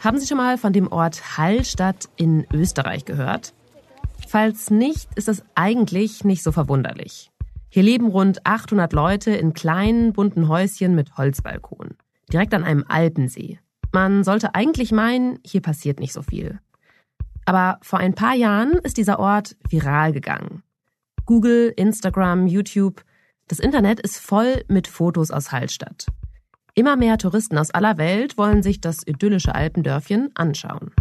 Haben Sie schon mal von dem Ort Hallstatt in Österreich gehört? Falls nicht, ist das eigentlich nicht so verwunderlich. Hier leben rund 800 Leute in kleinen, bunten Häuschen mit Holzbalkonen, direkt an einem Alpensee. Man sollte eigentlich meinen, hier passiert nicht so viel. Aber vor ein paar Jahren ist dieser Ort viral gegangen. Google, Instagram, YouTube, das Internet ist voll mit Fotos aus Hallstatt. Immer mehr Touristen aus aller Welt wollen sich das idyllische Alpendörfchen anschauen.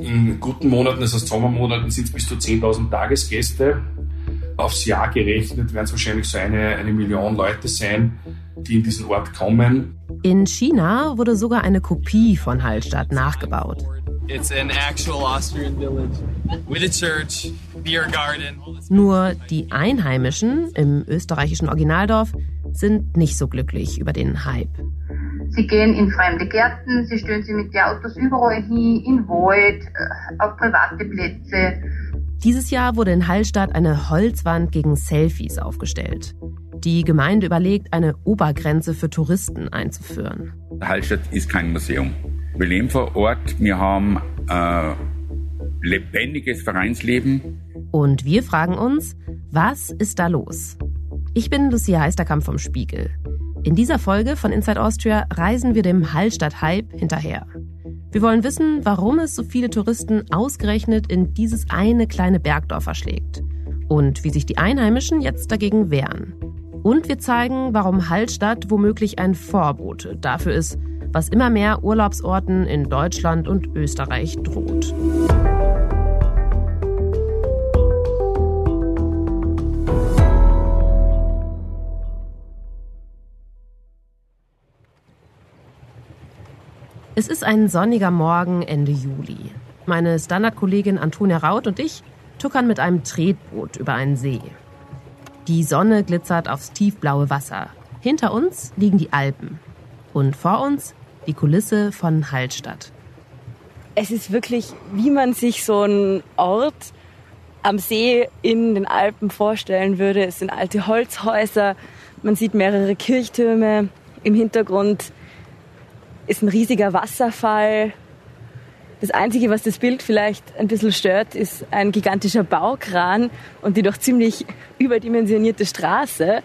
In guten Monaten, also Sommermonaten, sind es bis zu 10.000 Tagesgäste. Aufs Jahr gerechnet werden es wahrscheinlich so eine, eine Million Leute sein, die in diesen Ort kommen. In China wurde sogar eine Kopie von Hallstatt nachgebaut. It's an actual Austrian village with a church, beer garden. Nur die Einheimischen im österreichischen Originaldorf sind nicht so glücklich über den Hype. Sie gehen in fremde Gärten, sie stellen sich mit den Autos überall hin, in Wald, äh, auf private Plätze. Dieses Jahr wurde in Hallstatt eine Holzwand gegen Selfies aufgestellt. Die Gemeinde überlegt, eine Obergrenze für Touristen einzuführen. Hallstatt ist kein Museum. Wir leben vor Ort, wir haben äh, lebendiges Vereinsleben. Und wir fragen uns, was ist da los? Ich bin Lucia Heisterkamp vom Spiegel. In dieser Folge von Inside Austria reisen wir dem Hallstatt-Hype hinterher. Wir wollen wissen, warum es so viele Touristen ausgerechnet in dieses eine kleine Bergdorf verschlägt und wie sich die Einheimischen jetzt dagegen wehren. Und wir zeigen, warum Hallstatt womöglich ein Vorbote dafür ist, was immer mehr Urlaubsorten in Deutschland und Österreich droht. Es ist ein sonniger Morgen Ende Juli. Meine Standardkollegin Antonia Raut und ich tuckern mit einem Tretboot über einen See. Die Sonne glitzert aufs tiefblaue Wasser. Hinter uns liegen die Alpen. Und vor uns die Kulisse von Hallstatt. Es ist wirklich, wie man sich so einen Ort am See in den Alpen vorstellen würde. Es sind alte Holzhäuser, man sieht mehrere Kirchtürme. Im Hintergrund ist ein riesiger Wasserfall. Das Einzige, was das Bild vielleicht ein bisschen stört, ist ein gigantischer Baukran und die doch ziemlich überdimensionierte Straße,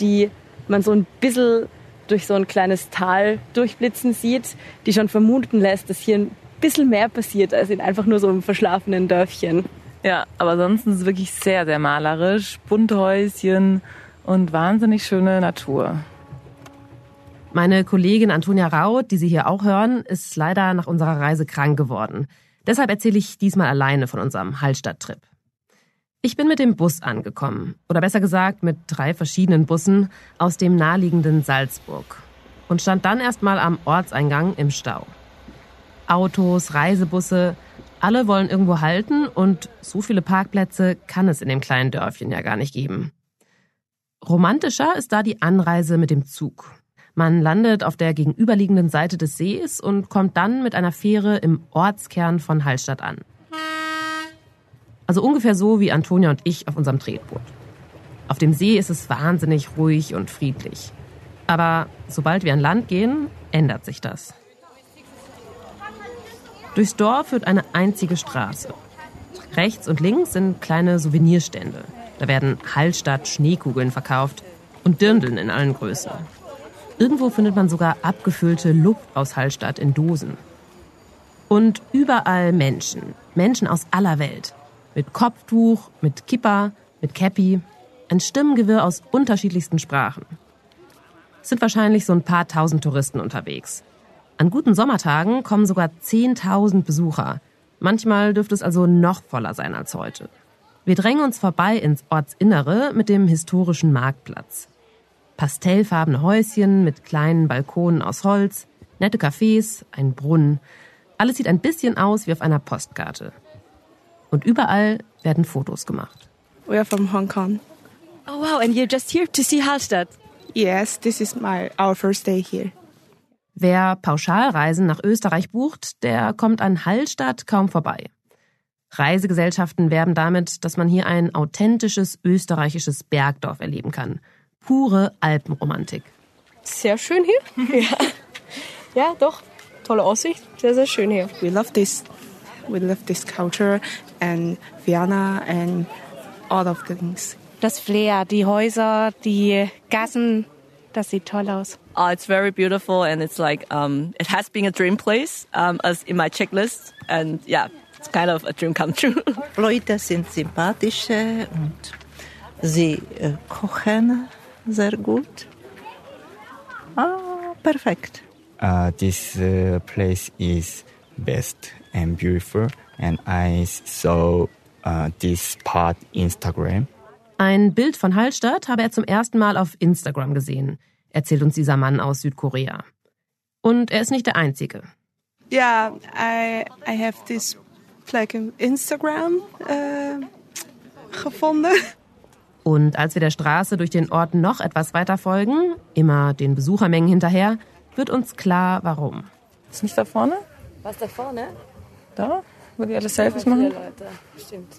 die man so ein bisschen durch so ein kleines Tal durchblitzen sieht, die schon vermuten lässt, dass hier ein bisschen mehr passiert als in einfach nur so einem verschlafenen Dörfchen. Ja, aber ansonsten ist es wirklich sehr, sehr malerisch. Bunte Häuschen und wahnsinnig schöne Natur. Meine Kollegin Antonia Raut, die Sie hier auch hören, ist leider nach unserer Reise krank geworden. Deshalb erzähle ich diesmal alleine von unserem Hallstatt-Trip. Ich bin mit dem Bus angekommen, oder besser gesagt mit drei verschiedenen Bussen aus dem naheliegenden Salzburg und stand dann erstmal am Ortseingang im Stau. Autos, Reisebusse, alle wollen irgendwo halten und so viele Parkplätze kann es in dem kleinen Dörfchen ja gar nicht geben. Romantischer ist da die Anreise mit dem Zug. Man landet auf der gegenüberliegenden Seite des Sees und kommt dann mit einer Fähre im Ortskern von Hallstatt an. Also ungefähr so wie Antonia und ich auf unserem Tretboot. Auf dem See ist es wahnsinnig ruhig und friedlich. Aber sobald wir an Land gehen, ändert sich das. Durchs Dorf führt eine einzige Straße. Rechts und links sind kleine Souvenirstände. Da werden Hallstatt Schneekugeln verkauft und Dirndeln in allen Größen. Irgendwo findet man sogar abgefüllte Luft aus Hallstatt in Dosen. Und überall Menschen. Menschen aus aller Welt. Mit Kopftuch, mit Kippa, mit Käppi. Ein Stimmengewirr aus unterschiedlichsten Sprachen. Es sind wahrscheinlich so ein paar tausend Touristen unterwegs. An guten Sommertagen kommen sogar 10.000 Besucher. Manchmal dürfte es also noch voller sein als heute. Wir drängen uns vorbei ins Ortsinnere mit dem historischen Marktplatz. Pastellfarbene Häuschen mit kleinen Balkonen aus Holz, nette Cafés, ein Brunnen. Alles sieht ein bisschen aus wie auf einer Postkarte. Und überall werden Fotos gemacht. We are from Hong Kong. Oh wow, and you're just here to see Hallstatt. Yes, this is my our first day here. Wer Pauschalreisen nach Österreich bucht, der kommt an Hallstatt kaum vorbei. Reisegesellschaften werben damit, dass man hier ein authentisches österreichisches Bergdorf erleben kann. Pure Alpenromantik. Sehr schön hier. ja. ja, doch. Tolle Aussicht. Sehr, sehr schön hier. We love this. We love this culture and Vienna and all of the things. Das Flair, die Häuser, die Gassen, das sieht toll aus. Oh, it's very beautiful and it's like um, it has been a dream place um, as in my checklist and yeah, it's kind of a dream come true. Leute sind sympathisch und sie äh, kochen sehr gut. Ah, perfekt. Uh, this uh, place is best and beautiful and I saw uh, this part Instagram. Ein Bild von Hallstatt habe er zum ersten Mal auf Instagram gesehen, erzählt uns dieser Mann aus Südkorea. Und er ist nicht der Einzige. Yeah, I, I have this like Instagram uh, gefunden. Und als wir der Straße durch den Ort noch etwas weiter folgen, immer den Besuchermengen hinterher, wird uns klar, warum. Ist nicht da vorne? Was da vorne? Da? Wo die alle Selfies machen? Leute. Stimmt.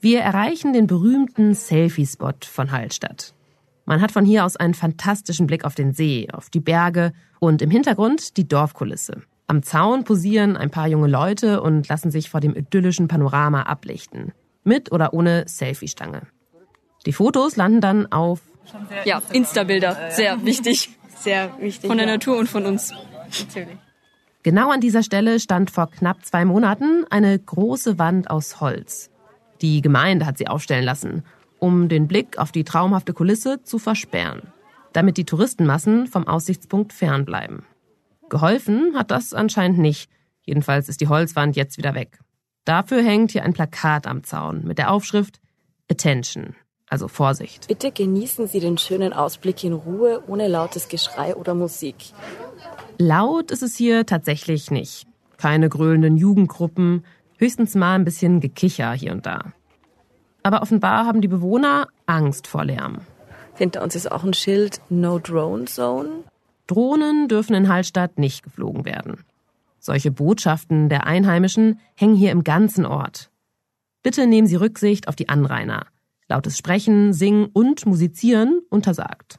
Wir erreichen den berühmten Selfie-Spot von Hallstatt. Man hat von hier aus einen fantastischen Blick auf den See, auf die Berge und im Hintergrund die Dorfkulisse. Am Zaun posieren ein paar junge Leute und lassen sich vor dem idyllischen Panorama ablichten. Mit oder ohne Selfie-Stange. Die Fotos landen dann auf Ja, Insta-Bilder. Sehr wichtig. Sehr wichtig. Von der Natur und von uns. Natürlich. Genau an dieser Stelle stand vor knapp zwei Monaten eine große Wand aus Holz. Die Gemeinde hat sie aufstellen lassen, um den Blick auf die traumhafte Kulisse zu versperren, damit die Touristenmassen vom Aussichtspunkt fernbleiben. Geholfen hat das anscheinend nicht. Jedenfalls ist die Holzwand jetzt wieder weg. Dafür hängt hier ein Plakat am Zaun mit der Aufschrift Attention, also Vorsicht. Bitte genießen Sie den schönen Ausblick in Ruhe, ohne lautes Geschrei oder Musik. Laut ist es hier tatsächlich nicht. Keine gröhlenden Jugendgruppen, höchstens mal ein bisschen Gekicher hier und da. Aber offenbar haben die Bewohner Angst vor Lärm. Hinter uns ist auch ein Schild No Drone Zone. Drohnen dürfen in Hallstatt nicht geflogen werden. Solche Botschaften der Einheimischen hängen hier im ganzen Ort. Bitte nehmen Sie Rücksicht auf die Anrainer. Lautes Sprechen, Singen und Musizieren untersagt.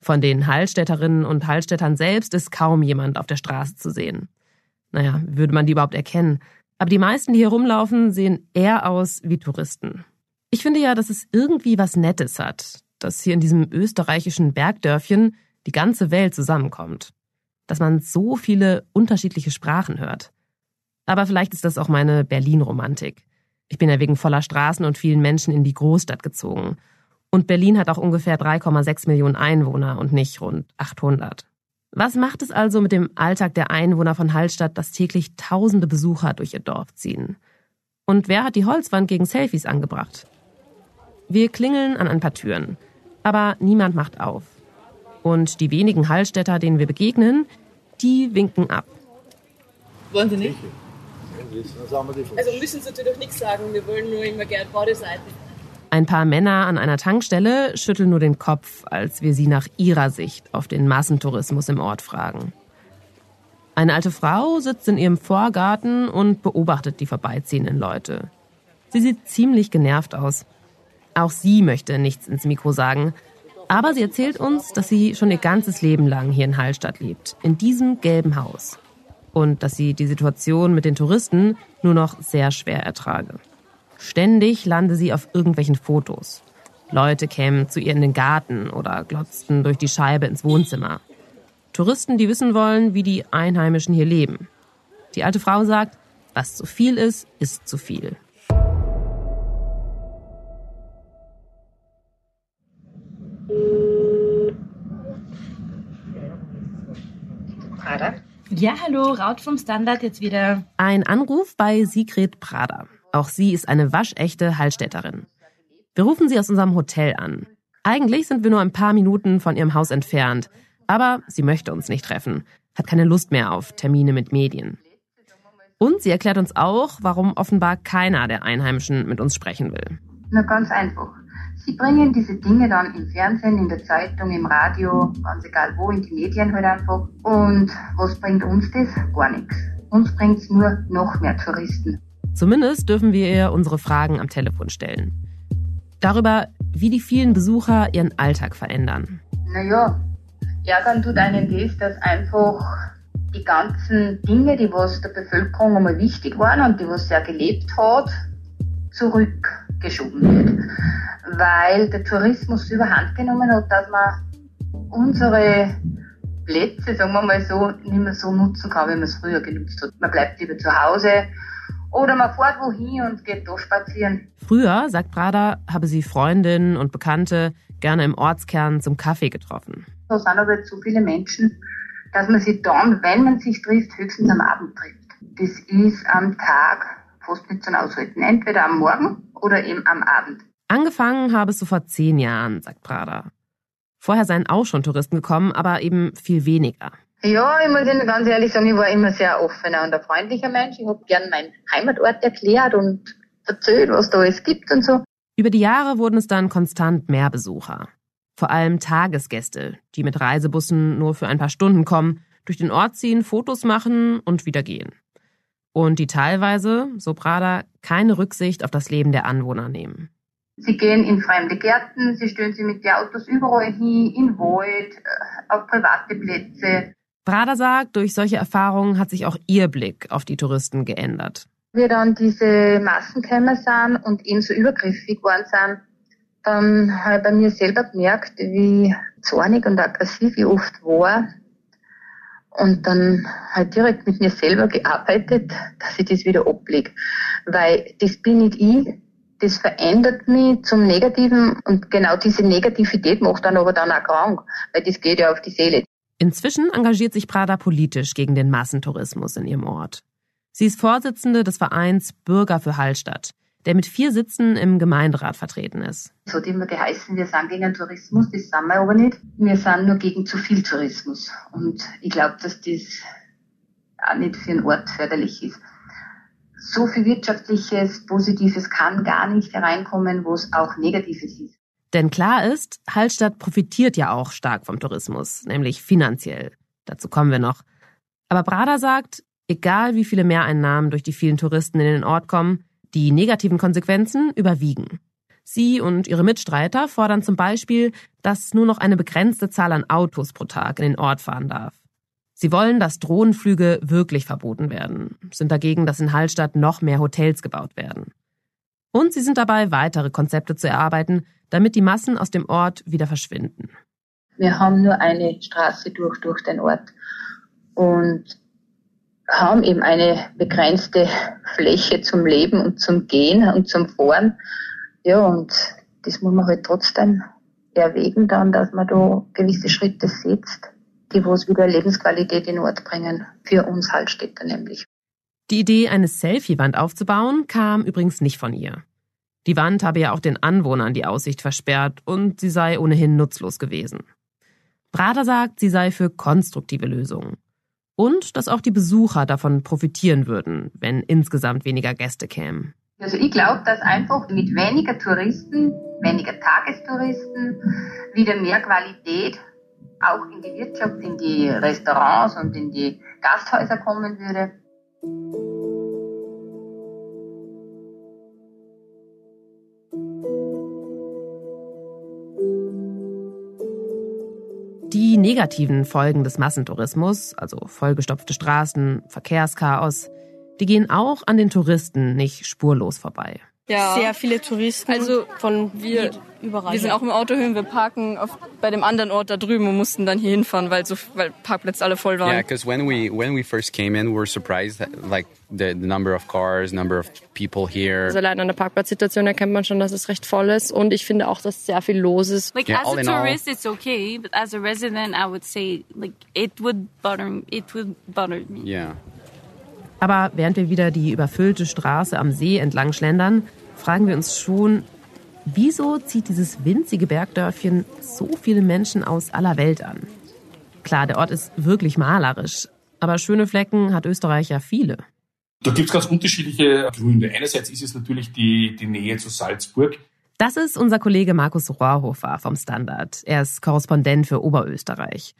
Von den Hallstätterinnen und Hallstättern selbst ist kaum jemand auf der Straße zu sehen. Naja, würde man die überhaupt erkennen? Aber die meisten, die hier rumlaufen, sehen eher aus wie Touristen. Ich finde ja, dass es irgendwie was Nettes hat, dass hier in diesem österreichischen Bergdörfchen die ganze Welt zusammenkommt. Dass man so viele unterschiedliche Sprachen hört. Aber vielleicht ist das auch meine Berlin-Romantik. Ich bin ja wegen voller Straßen und vielen Menschen in die Großstadt gezogen. Und Berlin hat auch ungefähr 3,6 Millionen Einwohner und nicht rund 800. Was macht es also mit dem Alltag der Einwohner von Hallstatt, dass täglich tausende Besucher durch ihr Dorf ziehen? Und wer hat die Holzwand gegen Selfies angebracht? Wir klingeln an ein paar Türen, aber niemand macht auf. Und die wenigen Hallstätter, denen wir begegnen, die winken ab. Wollen Sie nicht? Also müssen Sie natürlich nichts sagen. Wir wollen nur immer gerne Badeseiten. Ein paar Männer an einer Tankstelle schütteln nur den Kopf, als wir sie nach ihrer Sicht auf den Massentourismus im Ort fragen. Eine alte Frau sitzt in ihrem Vorgarten und beobachtet die vorbeiziehenden Leute. Sie sieht ziemlich genervt aus. Auch sie möchte nichts ins Mikro sagen, aber sie erzählt uns, dass sie schon ihr ganzes Leben lang hier in Hallstatt lebt, in diesem gelben Haus. Und dass sie die Situation mit den Touristen nur noch sehr schwer ertrage. Ständig lande sie auf irgendwelchen Fotos. Leute kämen zu ihr in den Garten oder glotzten durch die Scheibe ins Wohnzimmer. Touristen, die wissen wollen, wie die Einheimischen hier leben. Die alte Frau sagt, was zu viel ist, ist zu viel. Prada? Ja, hallo, Raut vom Standard jetzt wieder. Ein Anruf bei Sigrid Prada. Auch sie ist eine waschechte Hallstätterin. Wir rufen sie aus unserem Hotel an. Eigentlich sind wir nur ein paar Minuten von ihrem Haus entfernt, aber sie möchte uns nicht treffen, hat keine Lust mehr auf Termine mit Medien. Und sie erklärt uns auch, warum offenbar keiner der Einheimischen mit uns sprechen will. Na ganz einfach. Sie bringen diese Dinge dann im Fernsehen, in der Zeitung, im Radio, ganz egal wo, in die Medien halt einfach. Und was bringt uns das? Gar nichts. Uns bringt's nur noch mehr Touristen. Zumindest dürfen wir ihr unsere Fragen am Telefon stellen. Darüber, wie die vielen Besucher ihren Alltag verändern. Naja, Ärgern tut einen das, dass einfach die ganzen Dinge, die was der Bevölkerung einmal wichtig waren und die was sehr gelebt hat, zurückgeschoben wird. Weil der Tourismus überhand genommen hat, dass man unsere Plätze, sagen wir mal so, nicht mehr so nutzen kann, wie man es früher genutzt hat. Man bleibt lieber zu Hause oder man fährt wohin und geht da spazieren. Früher, sagt Prada, habe sie Freundinnen und Bekannte gerne im Ortskern zum Kaffee getroffen. Da sind aber jetzt so viele Menschen, dass man sich dann, wenn man sich trifft, höchstens am Abend trifft. Das ist am Tag zum Aushalten. Entweder am Morgen oder eben am Abend. Angefangen habe es so vor zehn Jahren, sagt Prada. Vorher seien auch schon Touristen gekommen, aber eben viel weniger. Ja, ich muss Ihnen ganz ehrlich sagen, ich war immer sehr offener und ein freundlicher Mensch. Ich habe gern meinen Heimatort erklärt und erzählt, was da alles gibt und so. Über die Jahre wurden es dann konstant mehr Besucher. Vor allem Tagesgäste, die mit Reisebussen nur für ein paar Stunden kommen, durch den Ort ziehen, Fotos machen und wieder gehen. Und die teilweise, so Prada, keine Rücksicht auf das Leben der Anwohner nehmen. Sie gehen in fremde Gärten, sie stellen sie mit den Autos überall hin, in Wald, äh, auf private Plätze. Prada sagt, durch solche Erfahrungen hat sich auch ihr Blick auf die Touristen geändert. Wir dann diese Massenkämmer sind und eben so übergriffig geworden sind, dann habe ich bei mir selber gemerkt, wie zornig und aggressiv ich oft war. Und dann halt direkt mit mir selber gearbeitet, dass ich das wieder ablege. Weil das bin nicht ich, das verändert mich zum Negativen und genau diese Negativität macht dann aber dann auch krank, weil das geht ja auf die Seele. Inzwischen engagiert sich Prada politisch gegen den Massentourismus in ihrem Ort. Sie ist Vorsitzende des Vereins Bürger für Hallstatt, der mit vier Sitzen im Gemeinderat vertreten ist. Es hat immer geheißen, wir sind gegen Tourismus, das sind wir aber nicht. Wir sind nur gegen zu viel Tourismus. Und ich glaube, dass das auch nicht für einen Ort förderlich ist so viel wirtschaftliches, Positives kann gar nicht hereinkommen, wo es auch Negatives ist. Denn klar ist, Hallstatt profitiert ja auch stark vom Tourismus, nämlich finanziell. Dazu kommen wir noch. Aber Brada sagt, egal wie viele Mehreinnahmen durch die vielen Touristen in den Ort kommen, die negativen Konsequenzen überwiegen. Sie und ihre Mitstreiter fordern zum Beispiel, dass nur noch eine begrenzte Zahl an Autos pro Tag in den Ort fahren darf. Sie wollen, dass Drohnenflüge wirklich verboten werden, sind dagegen, dass in Hallstatt noch mehr Hotels gebaut werden. Und sie sind dabei, weitere Konzepte zu erarbeiten, damit die Massen aus dem Ort wieder verschwinden. Wir haben nur eine Straße durch, durch den Ort und haben eben eine begrenzte Fläche zum Leben und zum Gehen und zum Fahren. Ja, und das muss man halt trotzdem erwägen dann, dass man da gewisse Schritte setzt die wo es wieder Lebensqualität in Ort bringen, für uns Hallstätter nämlich. Die Idee, eine Selfie-Wand aufzubauen, kam übrigens nicht von ihr. Die Wand habe ja auch den Anwohnern die Aussicht versperrt und sie sei ohnehin nutzlos gewesen. Prater sagt, sie sei für konstruktive Lösungen. Und dass auch die Besucher davon profitieren würden, wenn insgesamt weniger Gäste kämen. Also ich glaube, dass einfach mit weniger Touristen, weniger Tagestouristen, wieder mehr Qualität auch in die Wirtschaft, in die Restaurants und in die Gasthäuser kommen würde. Negativen Folgen des Massentourismus, also vollgestopfte Straßen, Verkehrschaos, die gehen auch an den Touristen nicht spurlos vorbei ja. sehr viele Touristen. Also von wir überall. Wir sind auch im Auto hin, wir parken auf, bei dem anderen Ort da drüben und mussten dann hier hinfahren, weil so weil Parkplätze alle voll waren. Yeah, because when we when we first came in, we were surprised that, like the, the number of cars, number of people here. Also allein an der Parkplatzsituation erkennt man schon, dass es recht voll ist und ich finde auch, dass sehr viel los ist. Like yeah, as a tourist, all, it's okay, but as a resident, I would say like it would bother it would bother me. Yeah. Aber während wir wieder die überfüllte Straße am See entlang schlendern, fragen wir uns schon, wieso zieht dieses winzige Bergdörfchen so viele Menschen aus aller Welt an? Klar, der Ort ist wirklich malerisch, aber schöne Flecken hat Österreich ja viele. Da gibt es ganz unterschiedliche Gründe. Einerseits ist es natürlich die, die Nähe zu Salzburg. Das ist unser Kollege Markus Rohrhofer vom Standard. Er ist Korrespondent für Oberösterreich.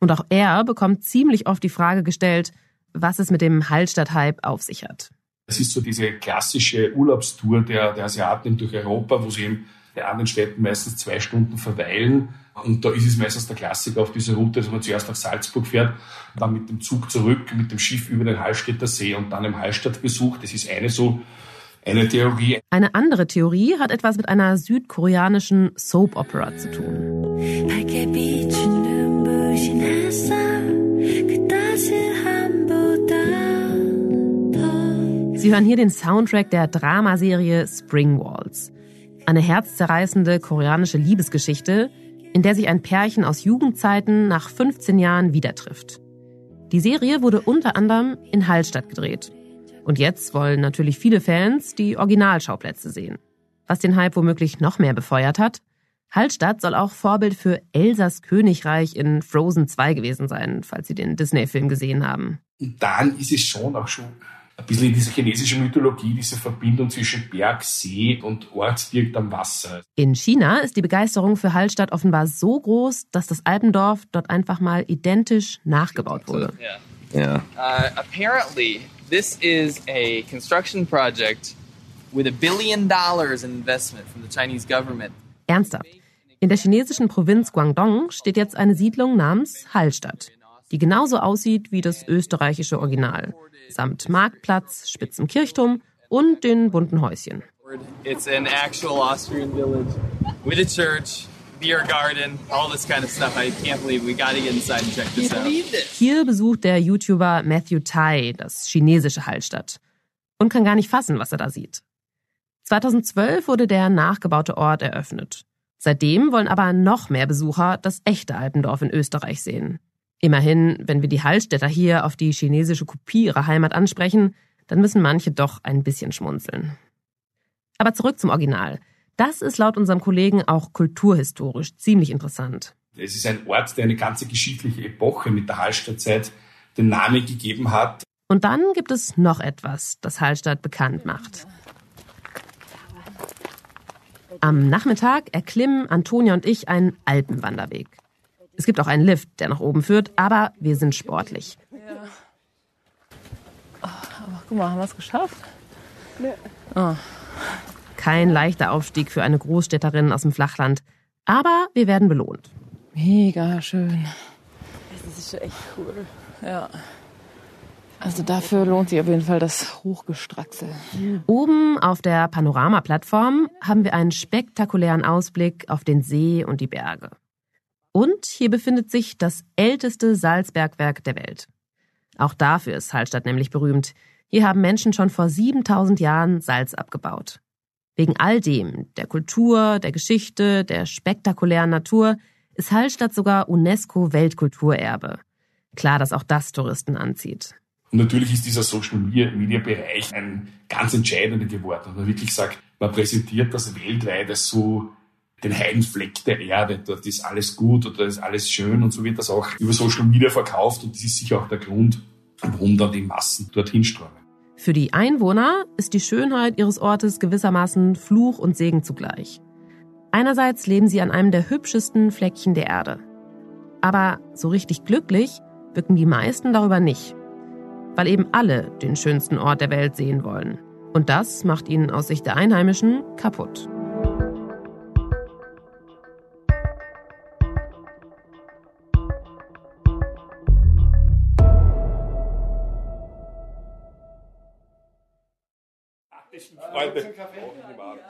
Und auch er bekommt ziemlich oft die Frage gestellt, was es mit dem Hallstatt-Hype auf sich hat. Es ist so diese klassische Urlaubstour der, der Asiaten durch Europa, wo sie eben bei anderen Städten meistens zwei Stunden verweilen. Und da ist es meistens der Klassiker auf dieser Route, dass man zuerst nach Salzburg fährt, dann mit dem Zug zurück, mit dem Schiff über den Hallstätter See und dann im Hallstattbesuch. Das ist eine so eine Theorie. Eine andere Theorie hat etwas mit einer südkoreanischen Soap Opera zu tun. Sie hören hier den Soundtrack der Dramaserie Spring Walls. Eine herzzerreißende koreanische Liebesgeschichte, in der sich ein Pärchen aus Jugendzeiten nach 15 Jahren wieder trifft. Die Serie wurde unter anderem in Hallstatt gedreht. Und jetzt wollen natürlich viele Fans die Originalschauplätze sehen. Was den Hype womöglich noch mehr befeuert hat, Hallstatt soll auch Vorbild für Elsas Königreich in Frozen 2 gewesen sein, falls Sie den Disney-Film gesehen haben. Und dann ist es schon auch schon ein bisschen in dieser chinesischen Mythologie, diese Verbindung zwischen Berg, See und Ort direkt am Wasser. In China ist die Begeisterung für Hallstatt offenbar so groß, dass das Alpendorf dort einfach mal identisch nachgebaut wurde. Yeah. Uh, apparently, this is a construction project with a billion dollars in investment from the Chinese government. Ernsthaft. In der chinesischen Provinz Guangdong steht jetzt eine Siedlung namens Hallstatt, die genauso aussieht wie das österreichische Original samt Marktplatz, spitzem Kirchturm und den bunten Häuschen. It's an actual Austrian village with a church, beer garden, all this kind of stuff. I can't believe we got to get inside and check this out. Hier besucht der YouTuber Matthew Tai das chinesische Hallstatt und kann gar nicht fassen, was er da sieht. 2012 wurde der nachgebaute Ort eröffnet. Seitdem wollen aber noch mehr Besucher das echte Alpendorf in Österreich sehen. Immerhin, wenn wir die Hallstätter hier auf die chinesische Kopie ihrer Heimat ansprechen, dann müssen manche doch ein bisschen schmunzeln. Aber zurück zum Original. Das ist laut unserem Kollegen auch kulturhistorisch ziemlich interessant. Es ist ein Ort, der eine ganze geschichtliche Epoche mit der Hallstattzeit den Namen gegeben hat. Und dann gibt es noch etwas, das Hallstatt bekannt macht. Am Nachmittag erklimmen Antonia und ich einen Alpenwanderweg. Es gibt auch einen Lift, der nach oben führt, aber wir sind sportlich. Ja. Oh, aber guck mal, haben wir es geschafft? Nee. Oh. Kein leichter Aufstieg für eine Großstädterin aus dem Flachland. Aber wir werden belohnt. Mega schön. Das ist schon echt cool. Ja. Also dafür lohnt sich auf jeden Fall das Hochgestraxel. Oben auf der Panoramaplattform haben wir einen spektakulären Ausblick auf den See und die Berge. Und hier befindet sich das älteste Salzbergwerk der Welt. Auch dafür ist Hallstatt nämlich berühmt. Hier haben Menschen schon vor 7000 Jahren Salz abgebaut. Wegen all dem, der Kultur, der Geschichte, der spektakulären Natur, ist Hallstatt sogar UNESCO-Weltkulturerbe. Klar, dass auch das Touristen anzieht. Und natürlich ist dieser Social Media Bereich ein ganz entscheidender geworden. Und man wirklich sagt, man präsentiert das weltweit als so den heilen Fleck der Erde. Dort ist alles gut oder ist alles schön und so wird das auch über Social Media verkauft und das ist sicher auch der Grund, warum da die Massen dorthin strömen. Für die Einwohner ist die Schönheit ihres Ortes gewissermaßen Fluch und Segen zugleich. Einerseits leben sie an einem der hübschesten Fleckchen der Erde. Aber so richtig glücklich wirken die meisten darüber nicht. Weil eben alle den schönsten Ort der Welt sehen wollen. Und das macht ihnen aus Sicht der Einheimischen kaputt.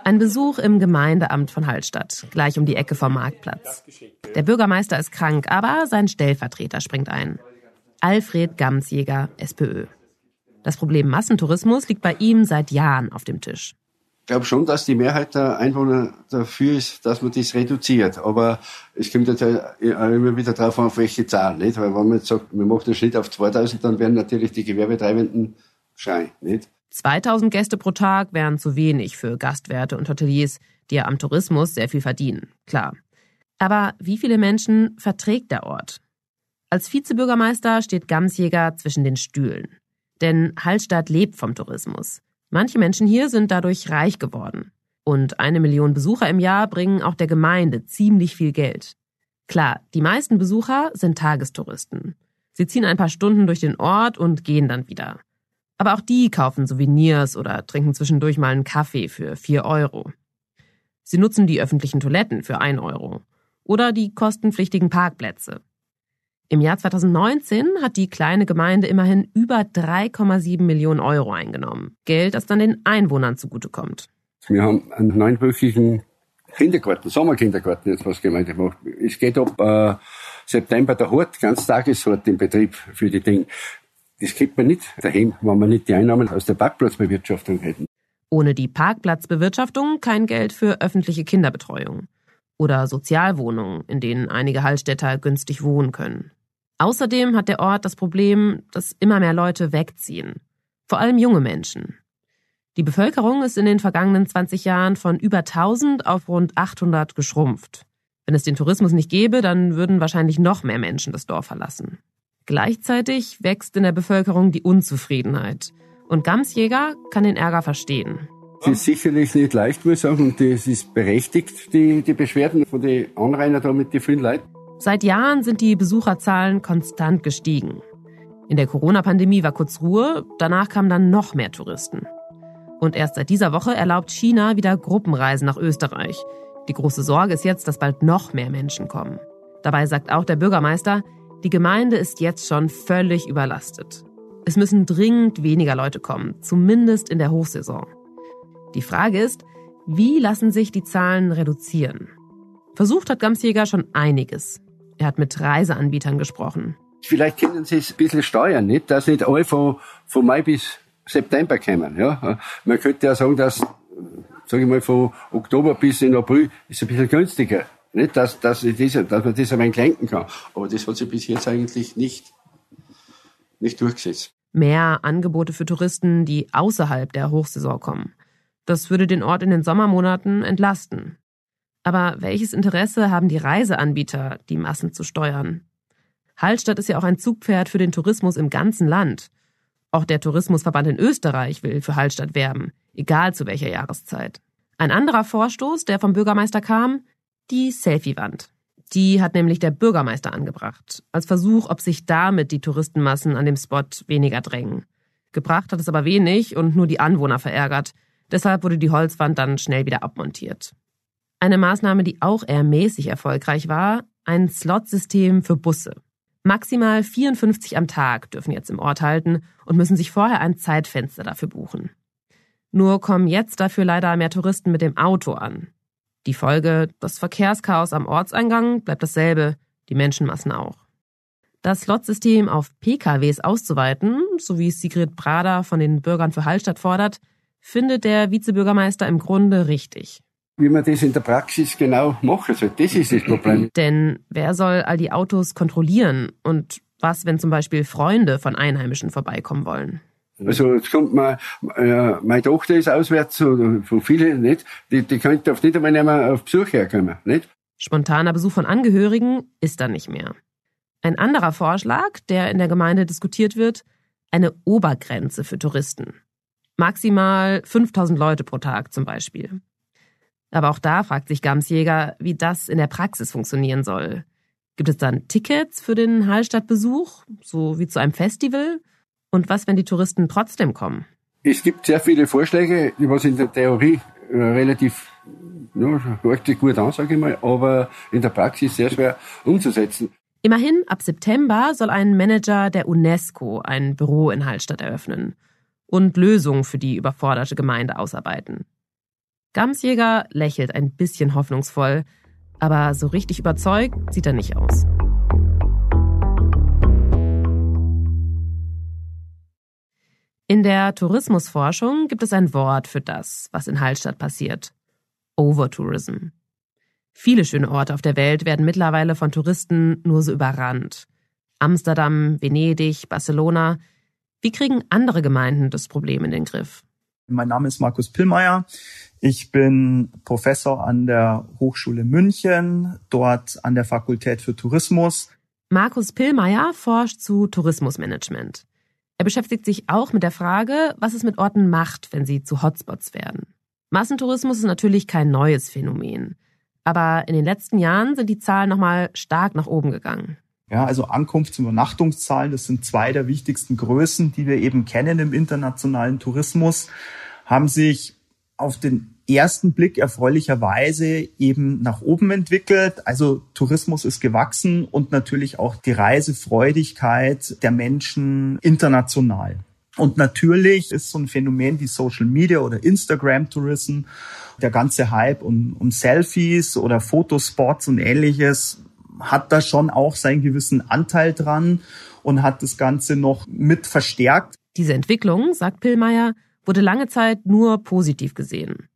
Ein Besuch im Gemeindeamt von Hallstatt, gleich um die Ecke vom Marktplatz. Der Bürgermeister ist krank, aber sein Stellvertreter springt ein. Alfred Gamsjäger, SPÖ. Das Problem Massentourismus liegt bei ihm seit Jahren auf dem Tisch. Ich glaube schon, dass die Mehrheit der Einwohner dafür ist, dass man das reduziert. Aber es kommt jetzt immer wieder drauf an, auf welche Zahlen. Nicht? Weil wenn man jetzt sagt, man macht den Schnitt auf 2000, dann werden natürlich die Gewerbetreibenden schreien. Nicht? 2000 Gäste pro Tag wären zu wenig für Gastwirte und Hoteliers, die ja am Tourismus sehr viel verdienen, klar. Aber wie viele Menschen verträgt der Ort? Als Vizebürgermeister steht Gamsjäger zwischen den Stühlen. Denn Hallstatt lebt vom Tourismus. Manche Menschen hier sind dadurch reich geworden. Und eine Million Besucher im Jahr bringen auch der Gemeinde ziemlich viel Geld. Klar, die meisten Besucher sind Tagestouristen. Sie ziehen ein paar Stunden durch den Ort und gehen dann wieder. Aber auch die kaufen Souvenirs oder trinken zwischendurch mal einen Kaffee für vier Euro. Sie nutzen die öffentlichen Toiletten für 1 Euro oder die kostenpflichtigen Parkplätze. Im Jahr 2019 hat die kleine Gemeinde immerhin über 3,7 Millionen Euro eingenommen. Geld, das dann den Einwohnern zugutekommt. Wir haben einen neunwöchigen Kindergarten, Sommerkindergarten jetzt was Gemeinde gemacht. Es geht ab äh, September der Hort, ganz Tageshort im Betrieb für die Dinge. Das kriegt man nicht daheim, wenn wir nicht die Einnahmen aus der Parkplatzbewirtschaftung hätten. Ohne die Parkplatzbewirtschaftung kein Geld für öffentliche Kinderbetreuung oder Sozialwohnungen, in denen einige Hallstätter günstig wohnen können. Außerdem hat der Ort das Problem, dass immer mehr Leute wegziehen, vor allem junge Menschen. Die Bevölkerung ist in den vergangenen 20 Jahren von über 1000 auf rund 800 geschrumpft. Wenn es den Tourismus nicht gäbe, dann würden wahrscheinlich noch mehr Menschen das Dorf verlassen. Gleichzeitig wächst in der Bevölkerung die Unzufriedenheit. Und Gamsjäger kann den Ärger verstehen. Es ist sicherlich nicht leicht, muss ich sagen, und es ist berechtigt, die, die Beschwerden von den Anrainern da mit den vielen Leuten. Seit Jahren sind die Besucherzahlen konstant gestiegen. In der Corona-Pandemie war kurz Ruhe, danach kamen dann noch mehr Touristen. Und erst seit dieser Woche erlaubt China wieder Gruppenreisen nach Österreich. Die große Sorge ist jetzt, dass bald noch mehr Menschen kommen. Dabei sagt auch der Bürgermeister, die Gemeinde ist jetzt schon völlig überlastet. Es müssen dringend weniger Leute kommen, zumindest in der Hochsaison. Die Frage ist, wie lassen sich die Zahlen reduzieren? Versucht hat Gamsjäger schon einiges. Er hat mit Reiseanbietern gesprochen. Vielleicht können Sie es ein bisschen steuern, nicht? Dass nicht alle von, von Mai bis September kommen, ja. Man könnte ja sagen, dass, sage ich mal, von Oktober bis in April ist ein bisschen günstiger. Nicht, dass, dass, diese, dass man das ein wenig lenken kann. Aber das hat sich bis jetzt eigentlich nicht, nicht durchgesetzt. Mehr Angebote für Touristen, die außerhalb der Hochsaison kommen. Das würde den Ort in den Sommermonaten entlasten. Aber welches Interesse haben die Reiseanbieter, die Massen zu steuern? Hallstatt ist ja auch ein Zugpferd für den Tourismus im ganzen Land. Auch der Tourismusverband in Österreich will für Hallstatt werben, egal zu welcher Jahreszeit. Ein anderer Vorstoß, der vom Bürgermeister kam, die Selfie-Wand. Die hat nämlich der Bürgermeister angebracht, als Versuch, ob sich damit die Touristenmassen an dem Spot weniger drängen. Gebracht hat es aber wenig und nur die Anwohner verärgert. Deshalb wurde die Holzwand dann schnell wieder abmontiert. Eine Maßnahme, die auch eher mäßig erfolgreich war, ein Slotsystem für Busse. Maximal 54 am Tag dürfen jetzt im Ort halten und müssen sich vorher ein Zeitfenster dafür buchen. Nur kommen jetzt dafür leider mehr Touristen mit dem Auto an. Die Folge, das Verkehrschaos am Ortseingang bleibt dasselbe, die Menschenmassen auch. Das Slotsystem auf PKWs auszuweiten, so wie es Sigrid Brader von den Bürgern für Hallstatt fordert, findet der Vizebürgermeister im Grunde richtig wie man das in der Praxis genau machen soll. Das ist das Problem. Denn wer soll all die Autos kontrollieren? Und was, wenn zum Beispiel Freunde von Einheimischen vorbeikommen wollen? Also jetzt kommt mal, äh, meine Tochter ist auswärts, oder von vielen nicht, die, die könnte auf nicht einmal auf Besuch herkommen, nicht? Spontaner Besuch von Angehörigen ist dann nicht mehr. Ein anderer Vorschlag, der in der Gemeinde diskutiert wird, eine Obergrenze für Touristen. Maximal 5000 Leute pro Tag zum Beispiel. Aber auch da fragt sich Gamsjäger, wie das in der Praxis funktionieren soll. Gibt es dann Tickets für den Hallstattbesuch, so wie zu einem Festival? Und was, wenn die Touristen trotzdem kommen? Es gibt sehr viele Vorschläge, die was in der Theorie äh, relativ ja, gut an, sage ich mal, aber in der Praxis sehr schwer umzusetzen. Immerhin, ab September soll ein Manager der UNESCO ein Büro in Hallstatt eröffnen und Lösungen für die überforderte Gemeinde ausarbeiten. Gamsjäger lächelt ein bisschen hoffnungsvoll, aber so richtig überzeugt sieht er nicht aus. In der Tourismusforschung gibt es ein Wort für das, was in Hallstatt passiert. Overtourism. Viele schöne Orte auf der Welt werden mittlerweile von Touristen nur so überrannt. Amsterdam, Venedig, Barcelona. Wie kriegen andere Gemeinden das Problem in den Griff? Mein Name ist Markus Pillmeier. Ich bin Professor an der Hochschule München, dort an der Fakultät für Tourismus. Markus Pillmeier forscht zu Tourismusmanagement. Er beschäftigt sich auch mit der Frage, was es mit Orten macht, wenn sie zu Hotspots werden. Massentourismus ist natürlich kein neues Phänomen. Aber in den letzten Jahren sind die Zahlen nochmal stark nach oben gegangen. Ja, also Ankunfts- und Übernachtungszahlen, das sind zwei der wichtigsten Größen, die wir eben kennen im internationalen Tourismus, haben sich auf den ersten Blick erfreulicherweise eben nach oben entwickelt. Also Tourismus ist gewachsen und natürlich auch die Reisefreudigkeit der Menschen international. Und natürlich ist so ein Phänomen wie Social Media oder Instagram Tourism, der ganze Hype um, um Selfies oder Fotospots und ähnliches, hat da schon auch seinen gewissen Anteil dran und hat das Ganze noch mit verstärkt. Diese Entwicklung, sagt Pillmeier, wurde lange Zeit nur positiv gesehen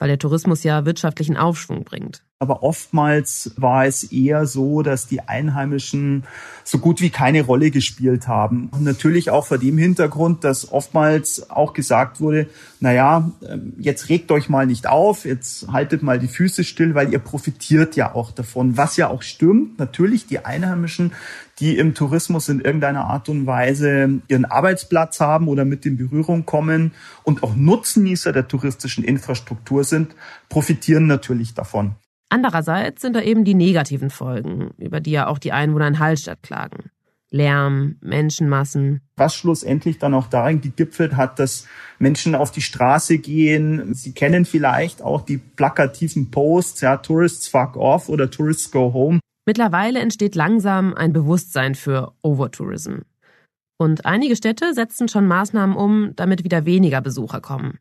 weil der Tourismus ja wirtschaftlichen Aufschwung bringt. Aber oftmals war es eher so, dass die Einheimischen so gut wie keine Rolle gespielt haben. Und natürlich auch vor dem Hintergrund, dass oftmals auch gesagt wurde, na ja, ähm, jetzt regt euch mal nicht auf, jetzt haltet mal die Füße still, weil ihr profitiert ja auch davon. Was ja auch stimmt. Natürlich die Einheimischen, die im Tourismus in irgendeiner Art und Weise ihren Arbeitsplatz haben oder mit in Berührung kommen und auch Nutznießer der touristischen Infrastruktur sind, profitieren natürlich davon. Andererseits sind da eben die negativen Folgen, über die ja auch die Einwohner in Hallstatt klagen. Lärm, Menschenmassen. Was schlussendlich dann auch darin gegipfelt hat, dass Menschen auf die Straße gehen. Sie kennen vielleicht auch die plakativen Posts, ja, Tourists fuck off oder Tourists go home. Mittlerweile entsteht langsam ein Bewusstsein für Overtourism. Und einige Städte setzen schon Maßnahmen um, damit wieder weniger Besucher kommen.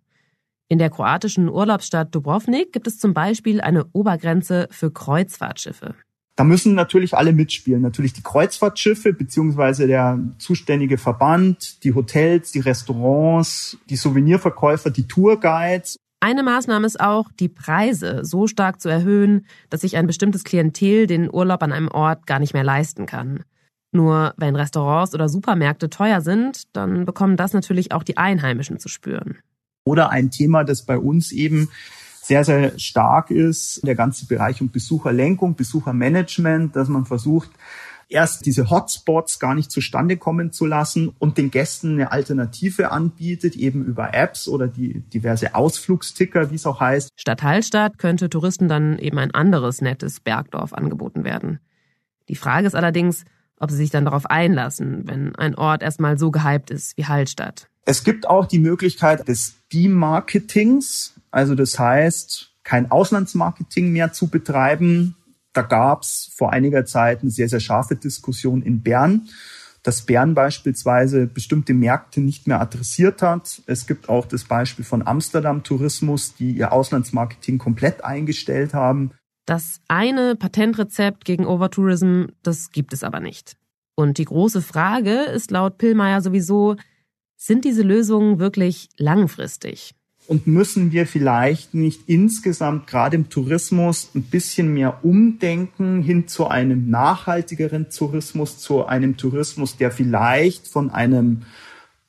In der kroatischen Urlaubsstadt Dubrovnik gibt es zum Beispiel eine Obergrenze für Kreuzfahrtschiffe. Da müssen natürlich alle mitspielen. Natürlich die Kreuzfahrtschiffe beziehungsweise der zuständige Verband, die Hotels, die Restaurants, die Souvenirverkäufer, die Tourguides eine Maßnahme ist auch, die Preise so stark zu erhöhen, dass sich ein bestimmtes Klientel den Urlaub an einem Ort gar nicht mehr leisten kann. Nur wenn Restaurants oder Supermärkte teuer sind, dann bekommen das natürlich auch die Einheimischen zu spüren. Oder ein Thema, das bei uns eben sehr, sehr stark ist, der ganze Bereich um Besucherlenkung, Besuchermanagement, dass man versucht, erst diese Hotspots gar nicht zustande kommen zu lassen und den Gästen eine Alternative anbietet, eben über Apps oder die diverse Ausflugsticker, wie es auch heißt. Statt Hallstatt könnte Touristen dann eben ein anderes nettes Bergdorf angeboten werden. Die Frage ist allerdings, ob sie sich dann darauf einlassen, wenn ein Ort erstmal so gehypt ist wie Hallstatt. Es gibt auch die Möglichkeit des Demarketings, also das heißt, kein Auslandsmarketing mehr zu betreiben, da gab es vor einiger Zeit eine sehr, sehr scharfe Diskussion in Bern, dass Bern beispielsweise bestimmte Märkte nicht mehr adressiert hat. Es gibt auch das Beispiel von Amsterdam Tourismus, die ihr Auslandsmarketing komplett eingestellt haben. Das eine Patentrezept gegen Overtourism, das gibt es aber nicht. Und die große Frage ist laut Pillmeier sowieso, sind diese Lösungen wirklich langfristig? Und müssen wir vielleicht nicht insgesamt gerade im Tourismus ein bisschen mehr umdenken hin zu einem nachhaltigeren Tourismus, zu einem Tourismus, der vielleicht von einem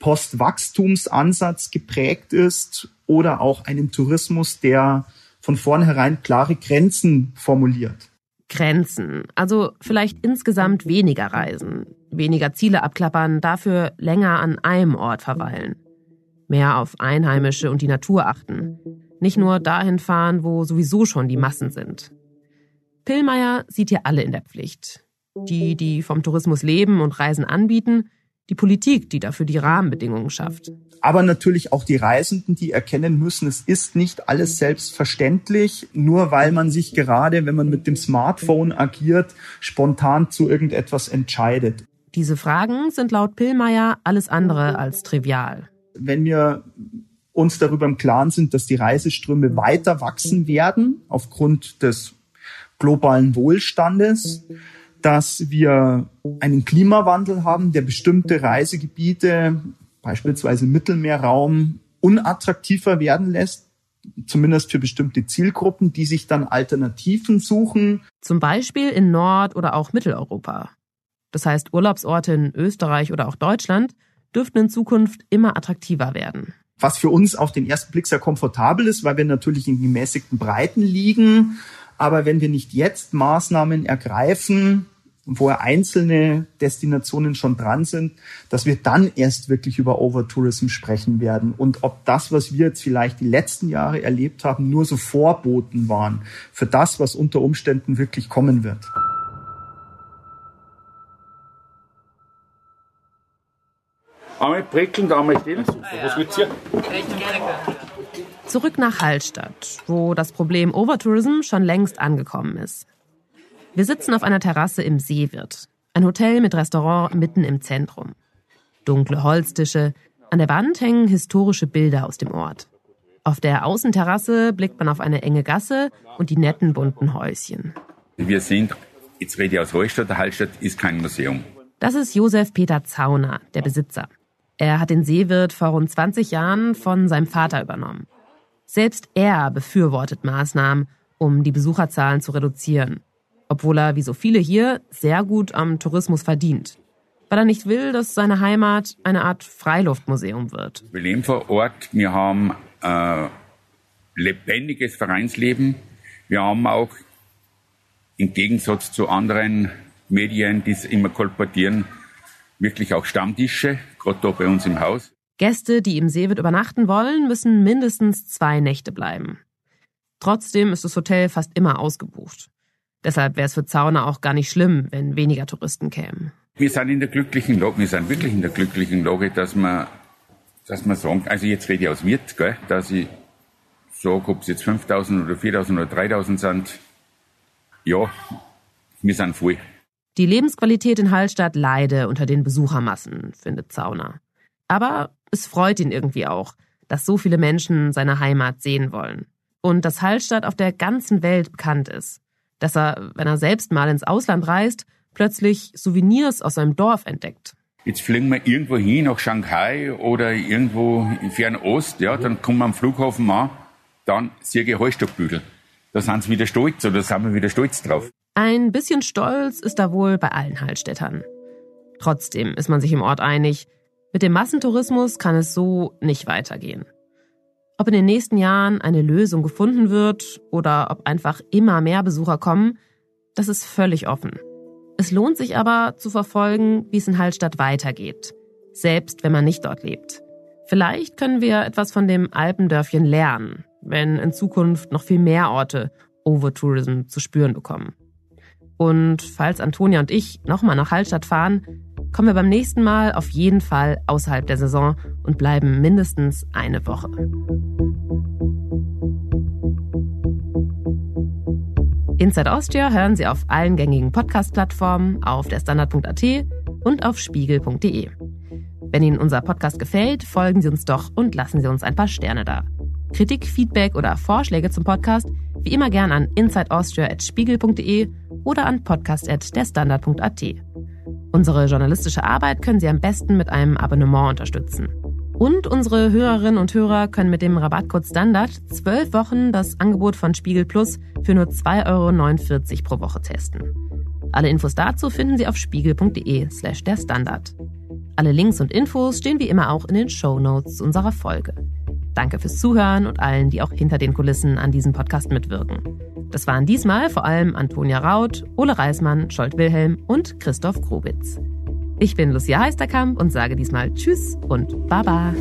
Postwachstumsansatz geprägt ist oder auch einem Tourismus, der von vornherein klare Grenzen formuliert. Grenzen, also vielleicht insgesamt weniger reisen, weniger Ziele abklappern, dafür länger an einem Ort verweilen mehr auf Einheimische und die Natur achten. Nicht nur dahin fahren, wo sowieso schon die Massen sind. Pillmeier sieht hier alle in der Pflicht. Die, die vom Tourismus leben und Reisen anbieten, die Politik, die dafür die Rahmenbedingungen schafft. Aber natürlich auch die Reisenden, die erkennen müssen, es ist nicht alles selbstverständlich, nur weil man sich gerade, wenn man mit dem Smartphone agiert, spontan zu irgendetwas entscheidet. Diese Fragen sind laut Pillmeier alles andere als trivial wenn wir uns darüber im Klaren sind, dass die Reiseströme weiter wachsen werden aufgrund des globalen Wohlstandes, dass wir einen Klimawandel haben, der bestimmte Reisegebiete, beispielsweise Mittelmeerraum, unattraktiver werden lässt, zumindest für bestimmte Zielgruppen, die sich dann Alternativen suchen. Zum Beispiel in Nord- oder auch Mitteleuropa. Das heißt Urlaubsorte in Österreich oder auch Deutschland, dürften in Zukunft immer attraktiver werden. Was für uns auf den ersten Blick sehr komfortabel ist, weil wir natürlich in gemäßigten Breiten liegen. Aber wenn wir nicht jetzt Maßnahmen ergreifen, wo einzelne Destinationen schon dran sind, dass wir dann erst wirklich über Overtourism sprechen werden und ob das, was wir jetzt vielleicht die letzten Jahre erlebt haben, nur so Vorboten waren für das, was unter Umständen wirklich kommen wird. Einmal prickeln, einmal still. Was willst du? Zurück nach Hallstatt, wo das Problem Overtourism schon längst angekommen ist. Wir sitzen auf einer Terrasse im Seewirt, ein Hotel mit Restaurant mitten im Zentrum. Dunkle Holztische, an der Wand hängen historische Bilder aus dem Ort. Auf der Außenterrasse blickt man auf eine enge Gasse und die netten bunten Häuschen. Wir sind, jetzt rede ich aus Hallstatt, Hallstatt ist kein Museum. Das ist Josef Peter Zauner, der Besitzer. Er hat den Seewirt vor rund 20 Jahren von seinem Vater übernommen. Selbst er befürwortet Maßnahmen, um die Besucherzahlen zu reduzieren. Obwohl er, wie so viele hier, sehr gut am Tourismus verdient. Weil er nicht will, dass seine Heimat eine Art Freiluftmuseum wird. Wir leben vor Ort, wir haben äh, lebendiges Vereinsleben. Wir haben auch im Gegensatz zu anderen Medien, die es immer kolportieren, wirklich auch Stammtische, gerade da bei uns im Haus. Gäste, die im Seewirt übernachten wollen, müssen mindestens zwei Nächte bleiben. Trotzdem ist das Hotel fast immer ausgebucht. Deshalb wäre es für Zauner auch gar nicht schlimm, wenn weniger Touristen kämen. Wir sind in der glücklichen Lage, wir sind wirklich in der glücklichen Lage, dass wir, dass wir sagen, also jetzt rede ich aus Wirt, gell, dass ich sage, ob es jetzt 5000 oder 4000 oder 3000 sind, ja, wir sind voll. Die Lebensqualität in Hallstatt leide unter den Besuchermassen, findet Zauner. Aber es freut ihn irgendwie auch, dass so viele Menschen seine Heimat sehen wollen. Und dass Hallstatt auf der ganzen Welt bekannt ist. Dass er, wenn er selbst mal ins Ausland reist, plötzlich Souvenirs aus seinem Dorf entdeckt. Jetzt fliegen wir irgendwo hin, nach Shanghai oder irgendwo im Fernost, ja, dann kommen wir am Flughafen an, dann sehe ich Hallstattbügel. Da sind sie wieder stolz oder sind wir wieder stolz drauf. Ein bisschen Stolz ist da wohl bei allen Hallstättern. Trotzdem ist man sich im Ort einig, mit dem Massentourismus kann es so nicht weitergehen. Ob in den nächsten Jahren eine Lösung gefunden wird oder ob einfach immer mehr Besucher kommen, das ist völlig offen. Es lohnt sich aber zu verfolgen, wie es in Hallstatt weitergeht, selbst wenn man nicht dort lebt. Vielleicht können wir etwas von dem Alpendörfchen lernen, wenn in Zukunft noch viel mehr Orte Overtourism zu spüren bekommen. Und falls Antonia und ich nochmal nach Hallstatt fahren, kommen wir beim nächsten Mal auf jeden Fall außerhalb der Saison und bleiben mindestens eine Woche. Inside Austria hören Sie auf allen gängigen Podcast-Plattformen, auf der Standard.at und auf spiegel.de. Wenn Ihnen unser Podcast gefällt, folgen Sie uns doch und lassen Sie uns ein paar Sterne da. Kritik, Feedback oder Vorschläge zum Podcast wie immer gern an insideaustria.spiegel.de oder an podcast.derstandard.at. Unsere journalistische Arbeit können Sie am besten mit einem Abonnement unterstützen. Und unsere Hörerinnen und Hörer können mit dem Rabattcode Standard zwölf Wochen das Angebot von Spiegel Plus für nur 2,49 Euro pro Woche testen. Alle Infos dazu finden Sie auf spiegel.de slash der Standard. Alle Links und Infos stehen wie immer auch in den Show Notes unserer Folge. Danke fürs Zuhören und allen, die auch hinter den Kulissen an diesem Podcast mitwirken. Das waren diesmal vor allem Antonia Raut, Ole Reismann, Scholt Wilhelm und Christoph Grobitz. Ich bin Lucia Heisterkamp und sage diesmal Tschüss und Baba.